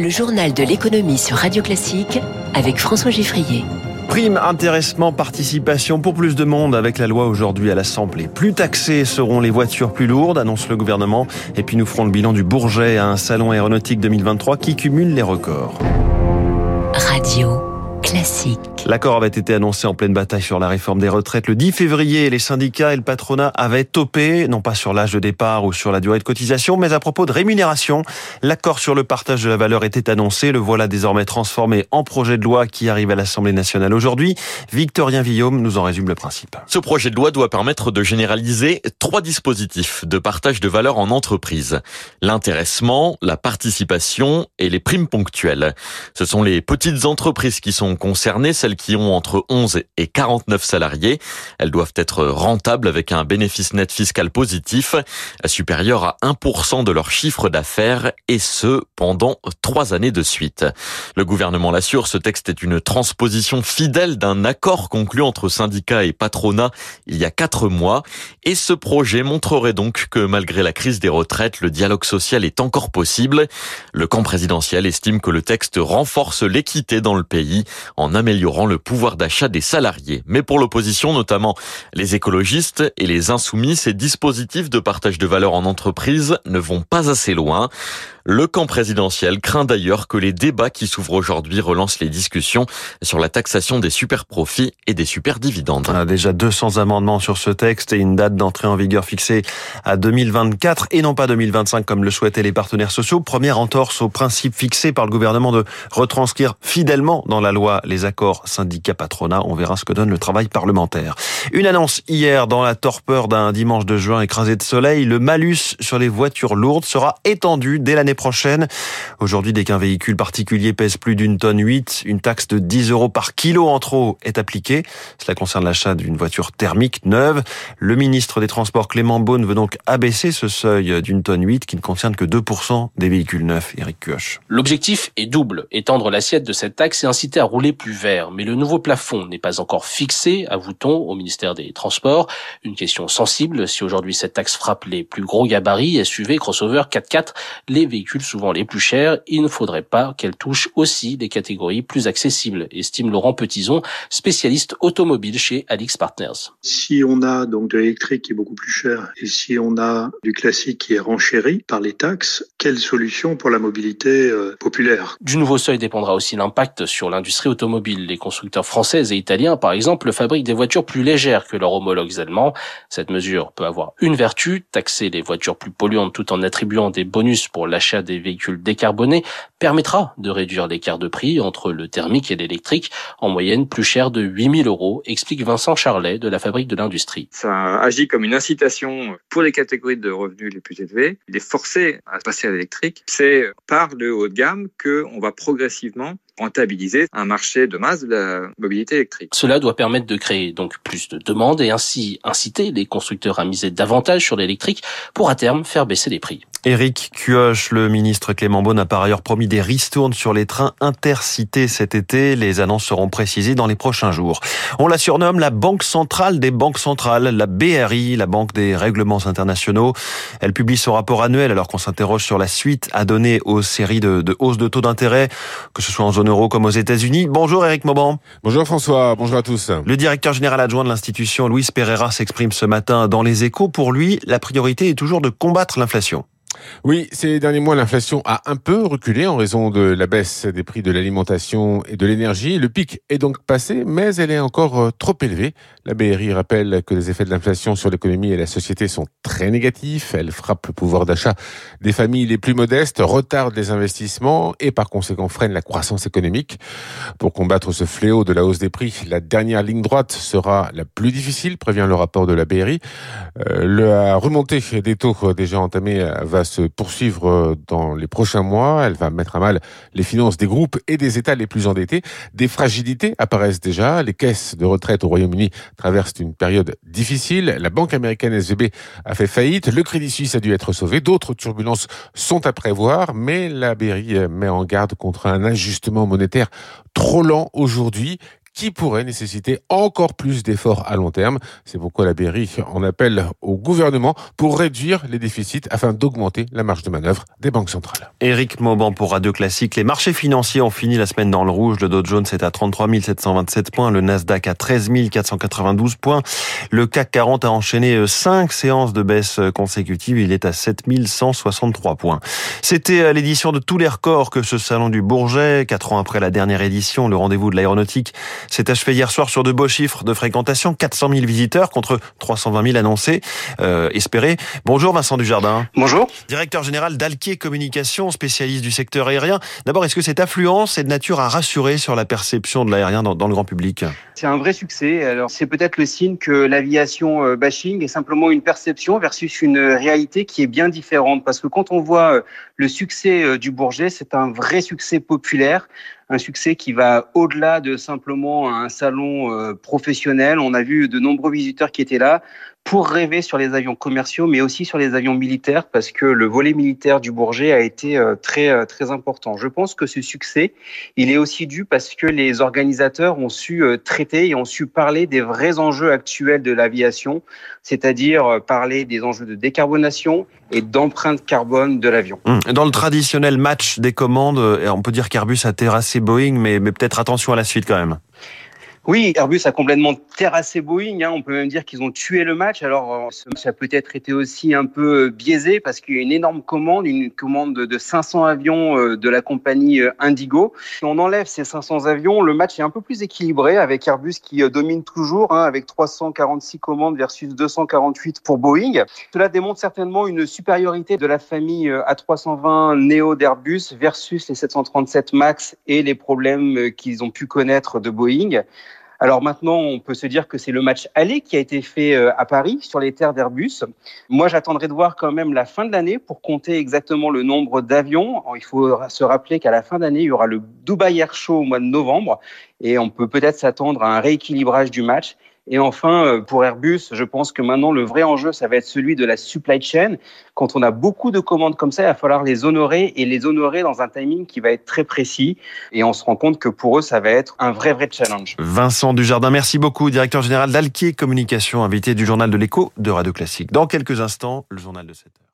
Le journal de l'économie sur Radio Classique avec François Giffrier. Prime, intéressement, participation pour plus de monde avec la loi aujourd'hui à l'Assemblée. Plus taxées seront les voitures plus lourdes, annonce le gouvernement. Et puis nous ferons le bilan du Bourget à un salon aéronautique 2023 qui cumule les records. Radio classique. L'accord avait été annoncé en pleine bataille sur la réforme des retraites le 10 février. Les syndicats et le patronat avaient topé, non pas sur l'âge de départ ou sur la durée de cotisation, mais à propos de rémunération. L'accord sur le partage de la valeur était annoncé. Le voilà désormais transformé en projet de loi qui arrive à l'Assemblée nationale aujourd'hui. Victorien Villaume nous en résume le principe. Ce projet de loi doit permettre de généraliser trois dispositifs de partage de valeur en entreprise. L'intéressement, la participation et les primes ponctuelles. Ce sont les petites entreprises qui sont concernées, qui ont entre 11 et 49 salariés. Elles doivent être rentables avec un bénéfice net fiscal positif supérieur à 1% de leur chiffre d'affaires et ce pendant trois années de suite. Le gouvernement l'assure, ce texte est une transposition fidèle d'un accord conclu entre syndicats et patronat il y a quatre mois et ce projet montrerait donc que malgré la crise des retraites, le dialogue social est encore possible. Le camp présidentiel estime que le texte renforce l'équité dans le pays en améliorant le pouvoir d'achat des salariés. Mais pour l'opposition, notamment les écologistes et les insoumis, ces dispositifs de partage de valeur en entreprise ne vont pas assez loin. Le camp présidentiel craint d'ailleurs que les débats qui s'ouvrent aujourd'hui relancent les discussions sur la taxation des super profits et des super dividendes. On a déjà 200 amendements sur ce texte et une date d'entrée en vigueur fixée à 2024 et non pas 2025 comme le souhaitaient les partenaires sociaux. Première entorse au principe fixé par le gouvernement de retranscrire fidèlement dans la loi les accords syndicats-patronat. On verra ce que donne le travail parlementaire. Une annonce hier dans la torpeur d'un dimanche de juin écrasé de soleil. Le malus sur les voitures lourdes sera étendu dès l'année prochaine. Aujourd'hui, dès qu'un véhicule particulier pèse plus d'une tonne 8, une taxe de 10 euros par kilo en trop est appliquée. Cela concerne l'achat d'une voiture thermique neuve. Le ministre des Transports Clément Beaune veut donc abaisser ce seuil d'une tonne 8 qui ne concerne que 2% des véhicules neufs. Eric Kioch. L'objectif est double, étendre l'assiette de cette taxe et inciter à rouler plus vert. Mais le nouveau plafond n'est pas encore fixé, avoue-t-on, au ministère des Transports. Une question sensible, si aujourd'hui cette taxe frappe les plus gros gabarits, SUV, crossover, 4x4, les véhicules souvent les plus chers, il ne faudrait pas qu'elle touche aussi des catégories plus accessibles, estime Laurent Petison, spécialiste automobile chez Alix Partners. Si on a donc de l'électrique qui est beaucoup plus cher et si on a du classique qui est renchéri par les taxes, quelle solution pour la mobilité euh, populaire? Du nouveau seuil dépendra aussi l'impact sur l'industrie automobile. Les constructeurs français et italiens, par exemple, fabriquent des voitures plus légères que leurs homologues allemands. Cette mesure peut avoir une vertu, taxer les voitures plus polluantes tout en attribuant des bonus pour l'achat des véhicules décarbonés permettra de réduire l'écart de prix entre le thermique et l'électrique, en moyenne plus cher de 8000 euros, explique Vincent Charlet de la Fabrique de l'Industrie. Ça agit comme une incitation pour les catégories de revenus les plus élevés. Il est forcé à passer à l'électrique. C'est par le haut de gamme qu'on va progressivement rentabiliser un marché de masse de la mobilité électrique. Cela doit permettre de créer donc plus de demandes et ainsi inciter les constructeurs à miser davantage sur l'électrique pour à terme faire baisser les prix. Éric Cuoche, le ministre Clément Beaune a par ailleurs promis des ristournes sur les trains intercités cet été. Les annonces seront précisées dans les prochains jours. On la surnomme la Banque centrale des banques centrales, la BRI, la Banque des règlements internationaux. Elle publie son rapport annuel alors qu'on s'interroge sur la suite à donner aux séries de, de hausses de taux d'intérêt, que ce soit en zone euro comme aux États-Unis. Bonjour Éric Mauban. Bonjour François, bonjour à tous. Le directeur général adjoint de l'institution, Luis Pereira, s'exprime ce matin dans les échos. Pour lui, la priorité est toujours de combattre l'inflation. Oui, ces derniers mois, l'inflation a un peu reculé en raison de la baisse des prix de l'alimentation et de l'énergie. Le pic est donc passé, mais elle est encore euh, trop élevée. La BRI rappelle que les effets de l'inflation sur l'économie et la société sont très négatifs. Elle frappe le pouvoir d'achat des familles les plus modestes, retarde les investissements et par conséquent freine la croissance économique. Pour combattre ce fléau de la hausse des prix, la dernière ligne droite sera la plus difficile, prévient le rapport de la BRI. Euh, la remontée des taux déjà entamée va se poursuivre euh, dans les prochains mois. Elle va mettre à mal les finances des groupes et des États les plus endettés. Des fragilités apparaissent déjà. Les caisses de retraite au Royaume-Uni traversent une période difficile. La banque américaine SVB a fait faillite. Le Crédit Suisse a dû être sauvé. D'autres turbulences sont à prévoir, mais la BRI met en garde contre un ajustement monétaire trop lent aujourd'hui qui pourrait nécessiter encore plus d'efforts à long terme. C'est pourquoi la BRI en appelle au gouvernement pour réduire les déficits afin d'augmenter la marge de manœuvre des banques centrales. Éric Mauban pour Radio Classique. Les marchés financiers ont fini la semaine dans le rouge. Le Dow Jones est à 33 727 points, le Nasdaq à 13 492 points. Le CAC 40 a enchaîné 5 séances de baisse consécutives. Il est à 7 163 points. C'était l'édition de tous les records que ce salon du Bourget, quatre ans après la dernière édition, le rendez-vous de l'aéronautique, s'est achevé hier soir sur de beaux chiffres de fréquentation, 400 000 visiteurs contre 320 000 annoncés, euh, espérés. Bonjour Vincent Dujardin. Bonjour. Directeur général d'Alquier Communication, spécialiste du secteur aérien. D'abord, est-ce que cette affluence est de nature à rassurer sur la perception de l'aérien dans, dans le grand public? C'est un vrai succès. Alors, c'est peut-être le signe que l'aviation euh, bashing est simplement une perception versus une réalité qui est bien différente. Parce que quand on voit euh, le succès du Bourget, c'est un vrai succès populaire un succès qui va au-delà de simplement un salon euh, professionnel. On a vu de nombreux visiteurs qui étaient là pour rêver sur les avions commerciaux, mais aussi sur les avions militaires, parce que le volet militaire du Bourget a été euh, très euh, très important. Je pense que ce succès, il est aussi dû parce que les organisateurs ont su traiter et ont su parler des vrais enjeux actuels de l'aviation, c'est-à-dire parler des enjeux de décarbonation et d'empreinte carbone de l'avion. Hum, dans le traditionnel match des commandes, on peut dire qu'Airbus a terrassé Boeing, mais, mais peut-être attention à la suite quand même. Oui, Airbus a complètement terrassé Boeing. Hein. On peut même dire qu'ils ont tué le match. Alors, euh, ce match a peut-être été aussi un peu euh, biaisé parce qu'il y a une énorme commande, une commande de 500 avions euh, de la compagnie Indigo. Si on enlève ces 500 avions, le match est un peu plus équilibré avec Airbus qui domine toujours, hein, avec 346 commandes versus 248 pour Boeing. Cela démontre certainement une supériorité de la famille A320 Neo d'Airbus versus les 737 MAX et les problèmes qu'ils ont pu connaître de Boeing. Alors maintenant, on peut se dire que c'est le match aller qui a été fait euh, à Paris sur les terres d'Airbus. Moi, j'attendrai de voir quand même la fin de l'année pour compter exactement le nombre d'avions. Il faut se rappeler qu'à la fin d'année, il y aura le Dubai Air Show au mois de novembre et on peut peut-être s'attendre à un rééquilibrage du match. Et enfin, euh, pour Airbus, je pense que maintenant, le vrai enjeu, ça va être celui de la supply chain. Quand on a beaucoup de commandes comme ça, il va falloir les honorer et les honorer dans un timing qui va être très précis. Et on se rend compte que pour eux, ça va être un vrai, vrai challenge. Vincent Dujardin, merci beaucoup, directeur général d'Alquier Communication, invité du journal de l'écho de Radio Classique. Dans quelques instants, le journal de 7 heures.